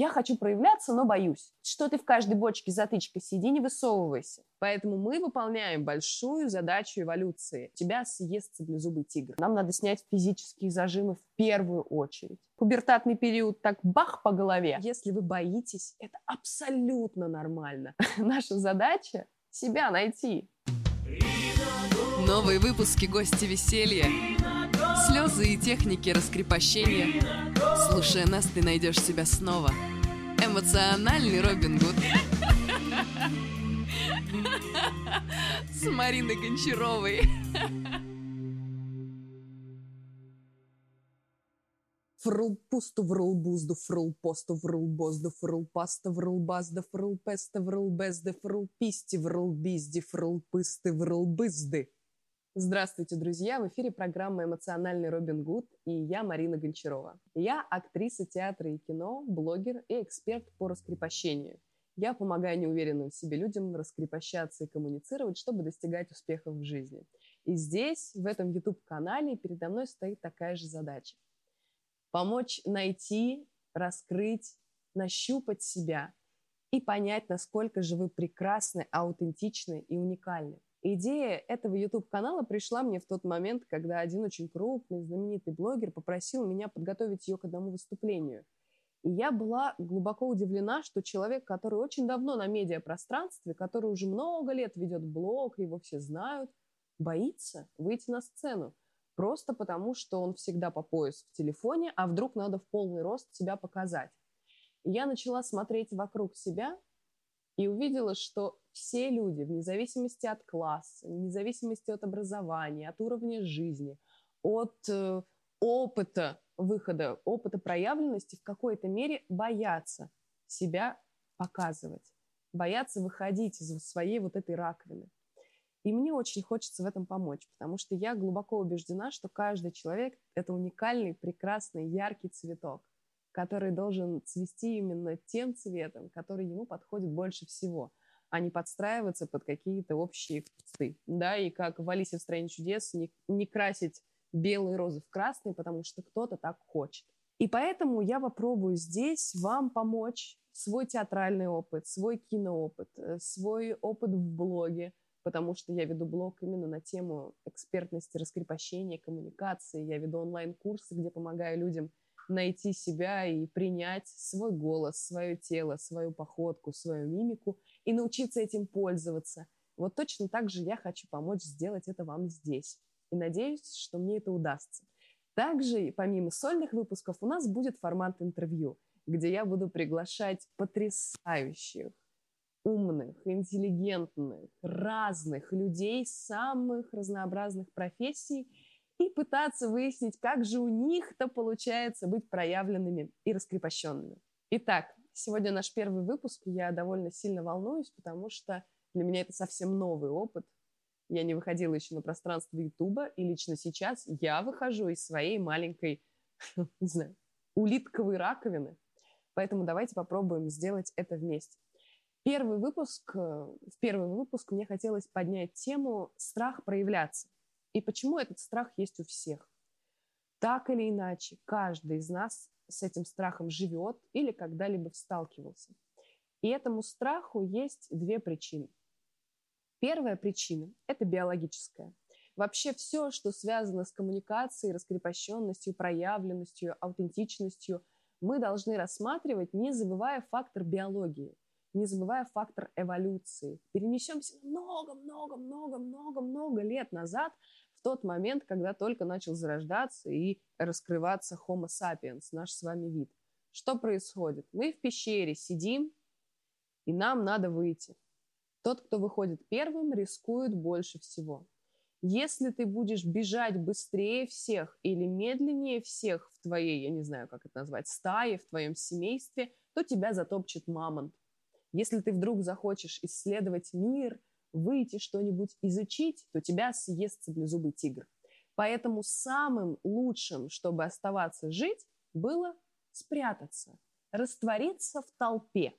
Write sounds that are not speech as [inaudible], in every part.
я хочу проявляться, но боюсь. Что ты в каждой бочке затычка сиди, не высовывайся. Поэтому мы выполняем большую задачу эволюции. Тебя съест саблезубый тигр. Нам надо снять физические зажимы в первую очередь. Пубертатный период так бах по голове. Если вы боитесь, это абсолютно нормально. [laughs] Наша задача — себя найти. Новые выпуски «Гости веселья». Слезы и техники раскрепощения. Слушая нас, ты найдешь себя снова. Эмоциональный Робин Гуд. С Мариной Гончаровой. Фрул пусту, врул бузду, фрул посту, врул бозду, фрул паста, врул базда, Здравствуйте, друзья! В эфире программа «Эмоциональный Робин Гуд» и я, Марина Гончарова. Я актриса театра и кино, блогер и эксперт по раскрепощению. Я помогаю неуверенным в себе людям раскрепощаться и коммуницировать, чтобы достигать успехов в жизни. И здесь, в этом YouTube-канале, передо мной стоит такая же задача. Помочь найти, раскрыть, нащупать себя и понять, насколько же вы прекрасны, аутентичны и уникальны. Идея этого YouTube-канала пришла мне в тот момент, когда один очень крупный, знаменитый блогер попросил меня подготовить ее к одному выступлению. И я была глубоко удивлена, что человек, который очень давно на медиапространстве, который уже много лет ведет блог, его все знают, боится выйти на сцену. Просто потому, что он всегда по пояс в телефоне, а вдруг надо в полный рост себя показать. И я начала смотреть вокруг себя и увидела, что все люди, вне зависимости от класса, вне зависимости от образования, от уровня жизни, от э, опыта выхода, опыта проявленности, в какой-то мере боятся себя показывать, боятся выходить из своей вот этой раковины. И мне очень хочется в этом помочь, потому что я глубоко убеждена, что каждый человек — это уникальный, прекрасный, яркий цветок, который должен цвести именно тем цветом, который ему подходит больше всего — а не подстраиваться под какие-то общие кусты. Да, и как в «Алисе в стране чудес» не, не красить белые розы в красный, потому что кто-то так хочет. И поэтому я попробую здесь вам помочь свой театральный опыт, свой киноопыт, э, свой опыт в блоге, потому что я веду блог именно на тему экспертности, раскрепощения, коммуникации. Я веду онлайн-курсы, где помогаю людям найти себя и принять свой голос, свое тело, свою походку, свою мимику и научиться этим пользоваться. Вот точно так же я хочу помочь сделать это вам здесь. И надеюсь, что мне это удастся. Также, помимо сольных выпусков, у нас будет формат интервью, где я буду приглашать потрясающих, умных, интеллигентных, разных людей самых разнообразных профессий и пытаться выяснить, как же у них-то получается быть проявленными и раскрепощенными. Итак, Сегодня наш первый выпуск, я довольно сильно волнуюсь, потому что для меня это совсем новый опыт. Я не выходила еще на пространство Ютуба, и лично сейчас я выхожу из своей маленькой, [laughs] не знаю, улитковой раковины. Поэтому давайте попробуем сделать это вместе. Первый выпуск, э, в первый выпуск мне хотелось поднять тему «Страх проявляться». И почему этот страх есть у всех. Так или иначе, каждый из нас с этим страхом живет или когда-либо сталкивался. И этому страху есть две причины. Первая причина – это биологическая. Вообще все, что связано с коммуникацией, раскрепощенностью, проявленностью, аутентичностью, мы должны рассматривать, не забывая фактор биологии, не забывая фактор эволюции. Перенесемся много-много-много-много-много лет назад в тот момент, когда только начал зарождаться и раскрываться Homo sapiens, наш с вами вид. Что происходит? Мы в пещере сидим, и нам надо выйти. Тот, кто выходит первым, рискует больше всего. Если ты будешь бежать быстрее всех или медленнее всех в твоей, я не знаю, как это назвать, стае, в твоем семействе, то тебя затопчет мамонт. Если ты вдруг захочешь исследовать мир – выйти что-нибудь изучить, то тебя съест саблезубый тигр. Поэтому самым лучшим, чтобы оставаться жить, было спрятаться, раствориться в толпе.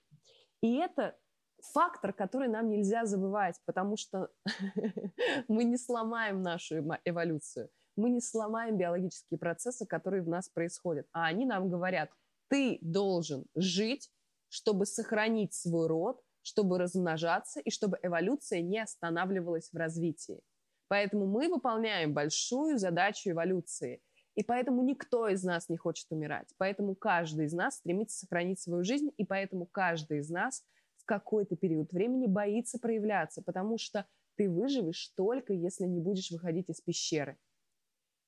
И это фактор, который нам нельзя забывать, потому что [laughs] мы не сломаем нашу эволюцию, мы не сломаем биологические процессы, которые в нас происходят. А они нам говорят, Ты должен жить, чтобы сохранить свой род, чтобы размножаться и чтобы эволюция не останавливалась в развитии. Поэтому мы выполняем большую задачу эволюции. И поэтому никто из нас не хочет умирать. Поэтому каждый из нас стремится сохранить свою жизнь, и поэтому каждый из нас в какой-то период времени боится проявляться, потому что ты выживешь только, если не будешь выходить из пещеры.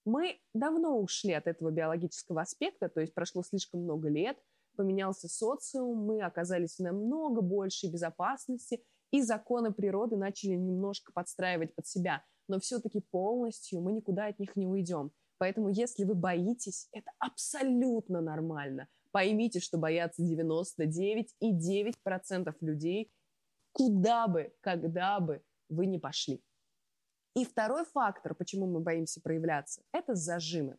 Мы давно ушли от этого биологического аспекта, то есть прошло слишком много лет, поменялся социум, мы оказались в намного большей безопасности, и законы природы начали немножко подстраивать под себя. Но все-таки полностью мы никуда от них не уйдем. Поэтому если вы боитесь, это абсолютно нормально. Поймите, что боятся 99,9% людей, куда бы, когда бы вы не пошли. И второй фактор, почему мы боимся проявляться, это зажимы.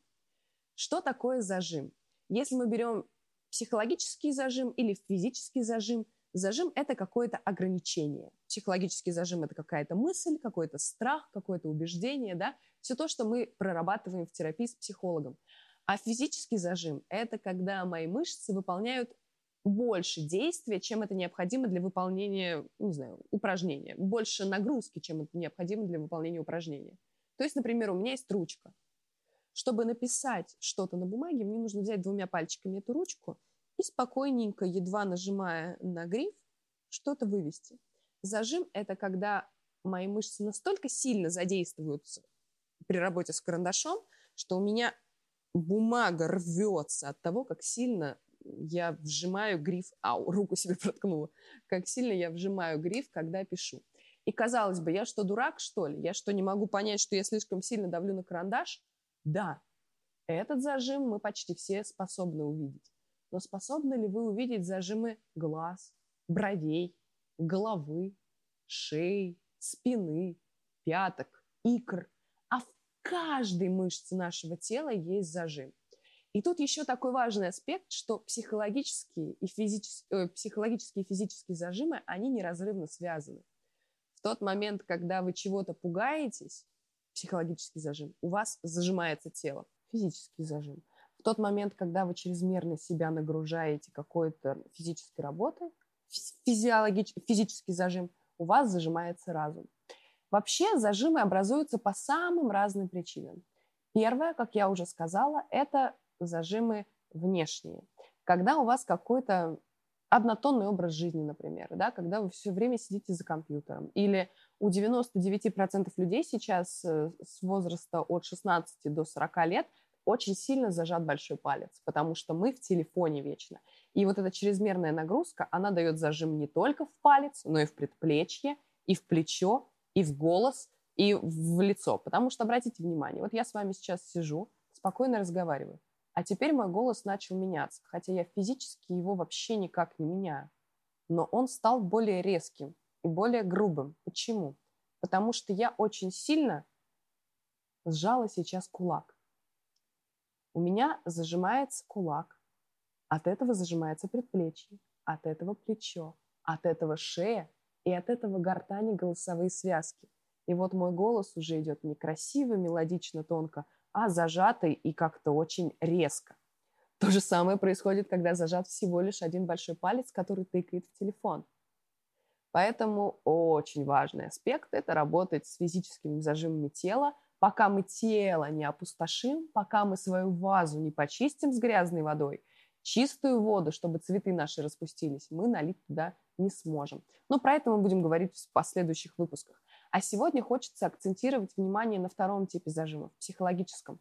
Что такое зажим? Если мы берем психологический зажим или физический зажим, зажим – это какое-то ограничение. Психологический зажим – это какая-то мысль, какой-то страх, какое-то убеждение, да? Все то, что мы прорабатываем в терапии с психологом. А физический зажим – это когда мои мышцы выполняют больше действия, чем это необходимо для выполнения, не знаю, упражнения. Больше нагрузки, чем это необходимо для выполнения упражнения. То есть, например, у меня есть ручка. Чтобы написать что-то на бумаге, мне нужно взять двумя пальчиками эту ручку и спокойненько, едва нажимая на гриф, что-то вывести. Зажим – это когда мои мышцы настолько сильно задействуются при работе с карандашом, что у меня бумага рвется от того, как сильно я вжимаю гриф, ау, руку себе проткнула, как сильно я вжимаю гриф, когда пишу. И казалось бы, я что, дурак, что ли? Я что, не могу понять, что я слишком сильно давлю на карандаш? Да, этот зажим мы почти все способны увидеть. Но способны ли вы увидеть зажимы глаз, бровей, головы, шеи, спины, пяток, икр? А в каждой мышце нашего тела есть зажим. И тут еще такой важный аспект, что психологические и, физические, э, психологические и физические зажимы, они неразрывно связаны. В тот момент, когда вы чего-то пугаетесь, психологический зажим, у вас зажимается тело, физический зажим. В тот момент, когда вы чрезмерно себя нагружаете какой-то физической работой, физиологич, физический зажим, у вас зажимается разум. Вообще зажимы образуются по самым разным причинам. Первое, как я уже сказала, это зажимы внешние. Когда у вас какой-то однотонный образ жизни, например, да, когда вы все время сидите за компьютером. Или у 99% людей сейчас э, с возраста от 16 до 40 лет очень сильно зажат большой палец, потому что мы в телефоне вечно. И вот эта чрезмерная нагрузка, она дает зажим не только в палец, но и в предплечье, и в плечо, и в голос, и в лицо. Потому что, обратите внимание, вот я с вами сейчас сижу, спокойно разговариваю. А теперь мой голос начал меняться, хотя я физически его вообще никак не меняю. Но он стал более резким и более грубым. Почему? Потому что я очень сильно сжала сейчас кулак. У меня зажимается кулак, от этого зажимается предплечье, от этого плечо, от этого шея и от этого гортани голосовые связки. И вот мой голос уже идет некрасиво, мелодично, тонко, а зажатый и как-то очень резко. То же самое происходит, когда зажат всего лишь один большой палец, который тыкает в телефон. Поэтому очень важный аспект – это работать с физическими зажимами тела, пока мы тело не опустошим, пока мы свою вазу не почистим с грязной водой, чистую воду, чтобы цветы наши распустились, мы налить туда не сможем. Но про это мы будем говорить в последующих выпусках. А сегодня хочется акцентировать внимание на втором типе зажимов, психологическом.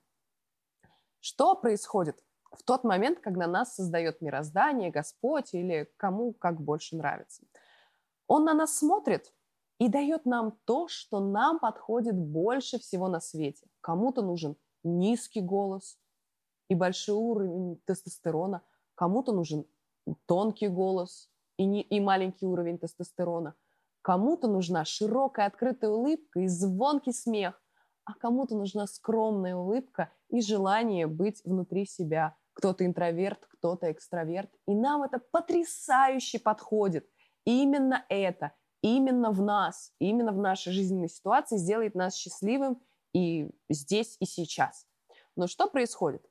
Что происходит в тот момент, когда нас создает мироздание, Господь или кому как больше нравится? Он на нас смотрит и дает нам то, что нам подходит больше всего на свете. Кому-то нужен низкий голос и большой уровень тестостерона, кому-то нужен тонкий голос и, не, и маленький уровень тестостерона, Кому-то нужна широкая открытая улыбка и звонкий смех, а кому-то нужна скромная улыбка и желание быть внутри себя. Кто-то интроверт, кто-то экстраверт. И нам это потрясающе подходит. Именно это, именно в нас, именно в нашей жизненной ситуации сделает нас счастливым и здесь, и сейчас. Но что происходит?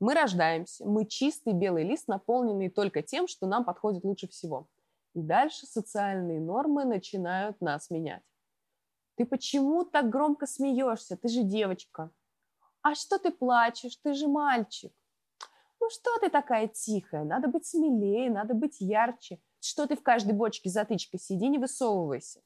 Мы рождаемся, мы чистый белый лист, наполненный только тем, что нам подходит лучше всего. И дальше социальные нормы начинают нас менять. Ты почему так громко смеешься? Ты же девочка. А что ты плачешь? Ты же мальчик. Ну что ты такая тихая? Надо быть смелее, надо быть ярче. Что ты в каждой бочке затычкой сиди, не высовывайся.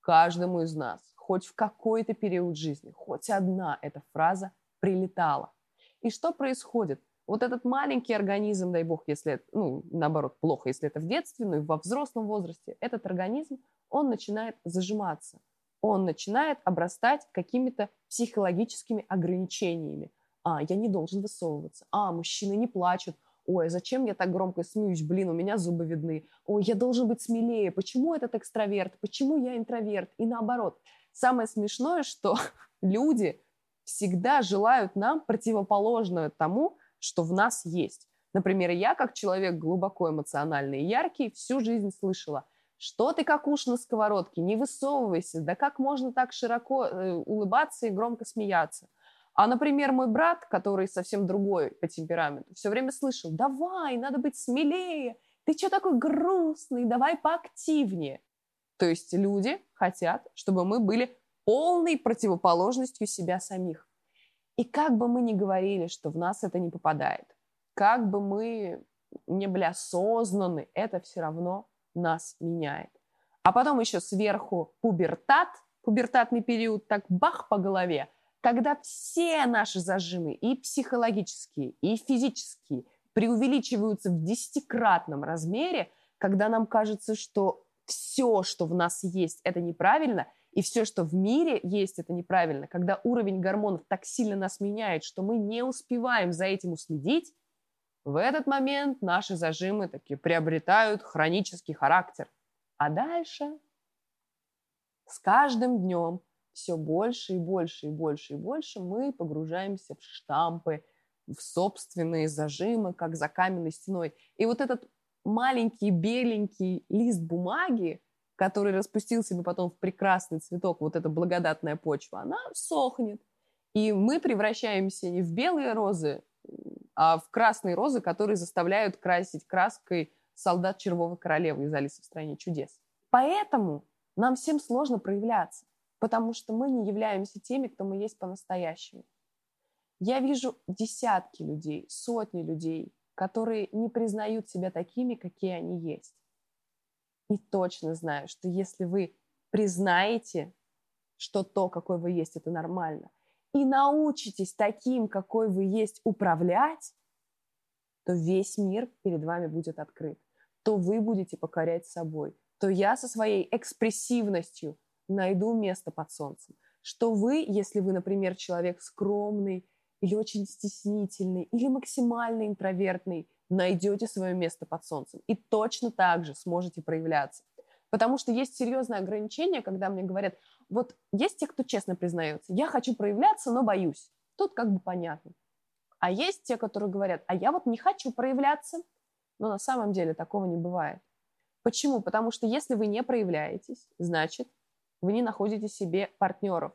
Каждому из нас, хоть в какой-то период жизни, хоть одна эта фраза прилетала. И что происходит? Вот этот маленький организм, дай бог, если, ну, наоборот, плохо, если это в детстве, но и во взрослом возрасте, этот организм, он начинает зажиматься. Он начинает обрастать какими-то психологическими ограничениями. А, я не должен высовываться. А, мужчины не плачут. Ой, зачем я так громко смеюсь? Блин, у меня зубы видны. Ой, я должен быть смелее. Почему этот экстраверт? Почему я интроверт? И наоборот. Самое смешное, что [laughs] люди всегда желают нам противоположное тому, что в нас есть. Например, я, как человек глубоко эмоциональный и яркий, всю жизнь слышала, что ты как уж на сковородке, не высовывайся, да как можно так широко э, улыбаться и громко смеяться. А, например, мой брат, который совсем другой по темпераменту, все время слышал, давай, надо быть смелее, ты что такой грустный, давай поактивнее. То есть люди хотят, чтобы мы были полной противоположностью себя самих. И как бы мы ни говорили, что в нас это не попадает, как бы мы не были осознаны, это все равно нас меняет. А потом еще сверху пубертат, пубертатный период, так бах по голове, когда все наши зажимы, и психологические, и физические, преувеличиваются в десятикратном размере, когда нам кажется, что все, что в нас есть, это неправильно – и все, что в мире есть, это неправильно. Когда уровень гормонов так сильно нас меняет, что мы не успеваем за этим уследить, в этот момент наши зажимы такие приобретают хронический характер. А дальше с каждым днем все больше и больше и больше и больше мы погружаемся в штампы, в собственные зажимы, как за каменной стеной. И вот этот маленький беленький лист бумаги, который распустил себе потом в прекрасный цветок, вот эта благодатная почва, она сохнет. И мы превращаемся не в белые розы, а в красные розы, которые заставляют красить краской солдат червовой королевы из Алисы в стране чудес. Поэтому нам всем сложно проявляться, потому что мы не являемся теми, кто мы есть по-настоящему. Я вижу десятки людей, сотни людей, которые не признают себя такими, какие они есть. И точно знаю, что если вы признаете, что то, какой вы есть, это нормально, и научитесь таким, какой вы есть, управлять, то весь мир перед вами будет открыт. То вы будете покорять собой. То я со своей экспрессивностью найду место под солнцем. Что вы, если вы, например, человек скромный или очень стеснительный, или максимально интровертный, найдете свое место под солнцем и точно так же сможете проявляться. Потому что есть серьезное ограничение, когда мне говорят, вот есть те, кто честно признается, я хочу проявляться, но боюсь. Тут как бы понятно. А есть те, которые говорят, а я вот не хочу проявляться, но на самом деле такого не бывает. Почему? Потому что если вы не проявляетесь, значит, вы не находите себе партнеров.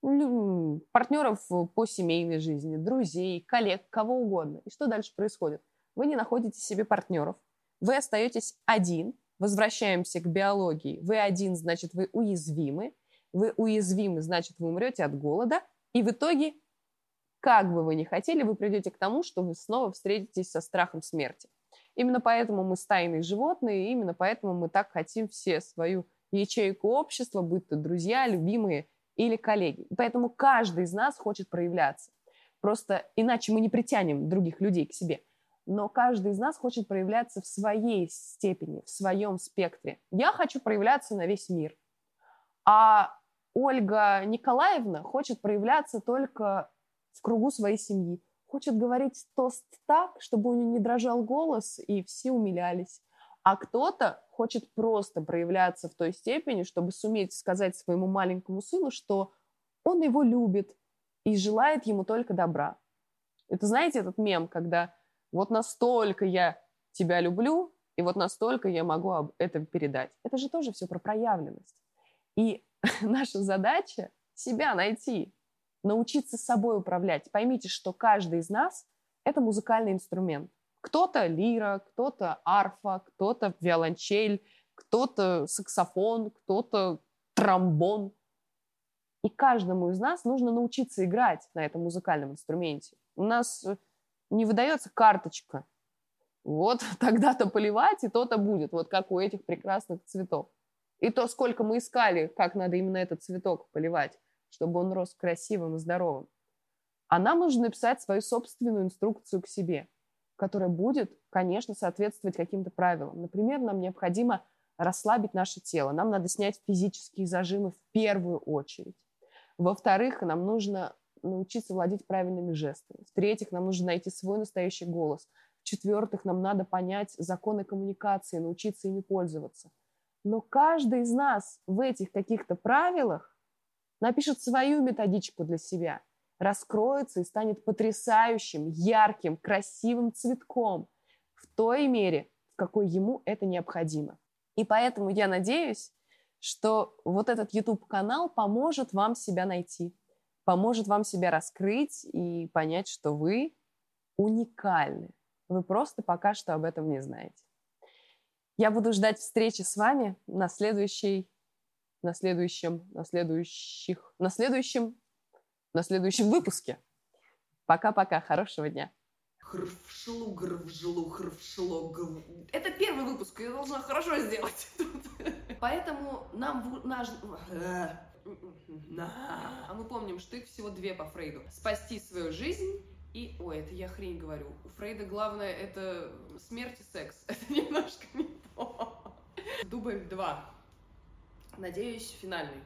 Партнеров по семейной жизни, друзей, коллег, кого угодно. И что дальше происходит? вы не находите себе партнеров, вы остаетесь один, возвращаемся к биологии, вы один, значит, вы уязвимы, вы уязвимы, значит, вы умрете от голода, и в итоге, как бы вы ни хотели, вы придете к тому, что вы снова встретитесь со страхом смерти. Именно поэтому мы стайные животные, и именно поэтому мы так хотим все свою ячейку общества, будь то друзья, любимые или коллеги. поэтому каждый из нас хочет проявляться. Просто иначе мы не притянем других людей к себе но каждый из нас хочет проявляться в своей степени, в своем спектре. Я хочу проявляться на весь мир. А Ольга Николаевна хочет проявляться только в кругу своей семьи. Хочет говорить тост так, чтобы у нее не дрожал голос, и все умилялись. А кто-то хочет просто проявляться в той степени, чтобы суметь сказать своему маленькому сыну, что он его любит и желает ему только добра. Это знаете этот мем, когда вот настолько я тебя люблю, и вот настолько я могу это передать. Это же тоже все про проявленность. И [laughs] наша задача себя найти, научиться собой управлять. Поймите, что каждый из нас Это музыкальный инструмент. Кто-то лира, кто-то арфа, кто-то виолончель, кто-то саксофон, кто-то тромбон. И каждому из нас нужно научиться играть на этом музыкальном инструменте. У нас э, не выдается карточка. Вот [laughs] тогда-то поливать, и то-то будет. Вот как у этих прекрасных цветов. И то, сколько мы искали, как надо именно этот цветок поливать, чтобы он рос красивым и здоровым. А нам нужно написать свою собственную инструкцию к себе, которая будет, конечно, соответствовать каким-то правилам. Например, нам необходимо расслабить наше тело. Нам надо снять физические зажимы в первую очередь. Во-вторых, нам нужно научиться владеть правильными жестами. В-третьих, нам нужно найти свой настоящий голос. В-четвертых, нам надо понять законы коммуникации, научиться ими пользоваться. Но каждый из нас в этих каких-то правилах напишет свою методичку для себя, раскроется и станет потрясающим, ярким, красивым цветком в той мере, в какой ему это необходимо. И поэтому я надеюсь, что вот этот YouTube-канал поможет вам себя найти, поможет вам себя раскрыть и понять, что вы уникальны. Вы просто пока что об этом не знаете. Я буду ждать встречи с вами на следующей, на следующем, на следующих, на следующем, на следующем выпуске. Пока-пока, хорошего дня. Хрвшлу, грвжлу, хрвшло, Это первый выпуск, я должна хорошо сделать. Поэтому нам наш... А мы помним, что их всего две по Фрейду. Спасти свою жизнь и... Ой, это я хрень говорю. У Фрейда главное это смерть и секс. [laughs] Это немножко не то. Дубль два. Надеюсь, финальный.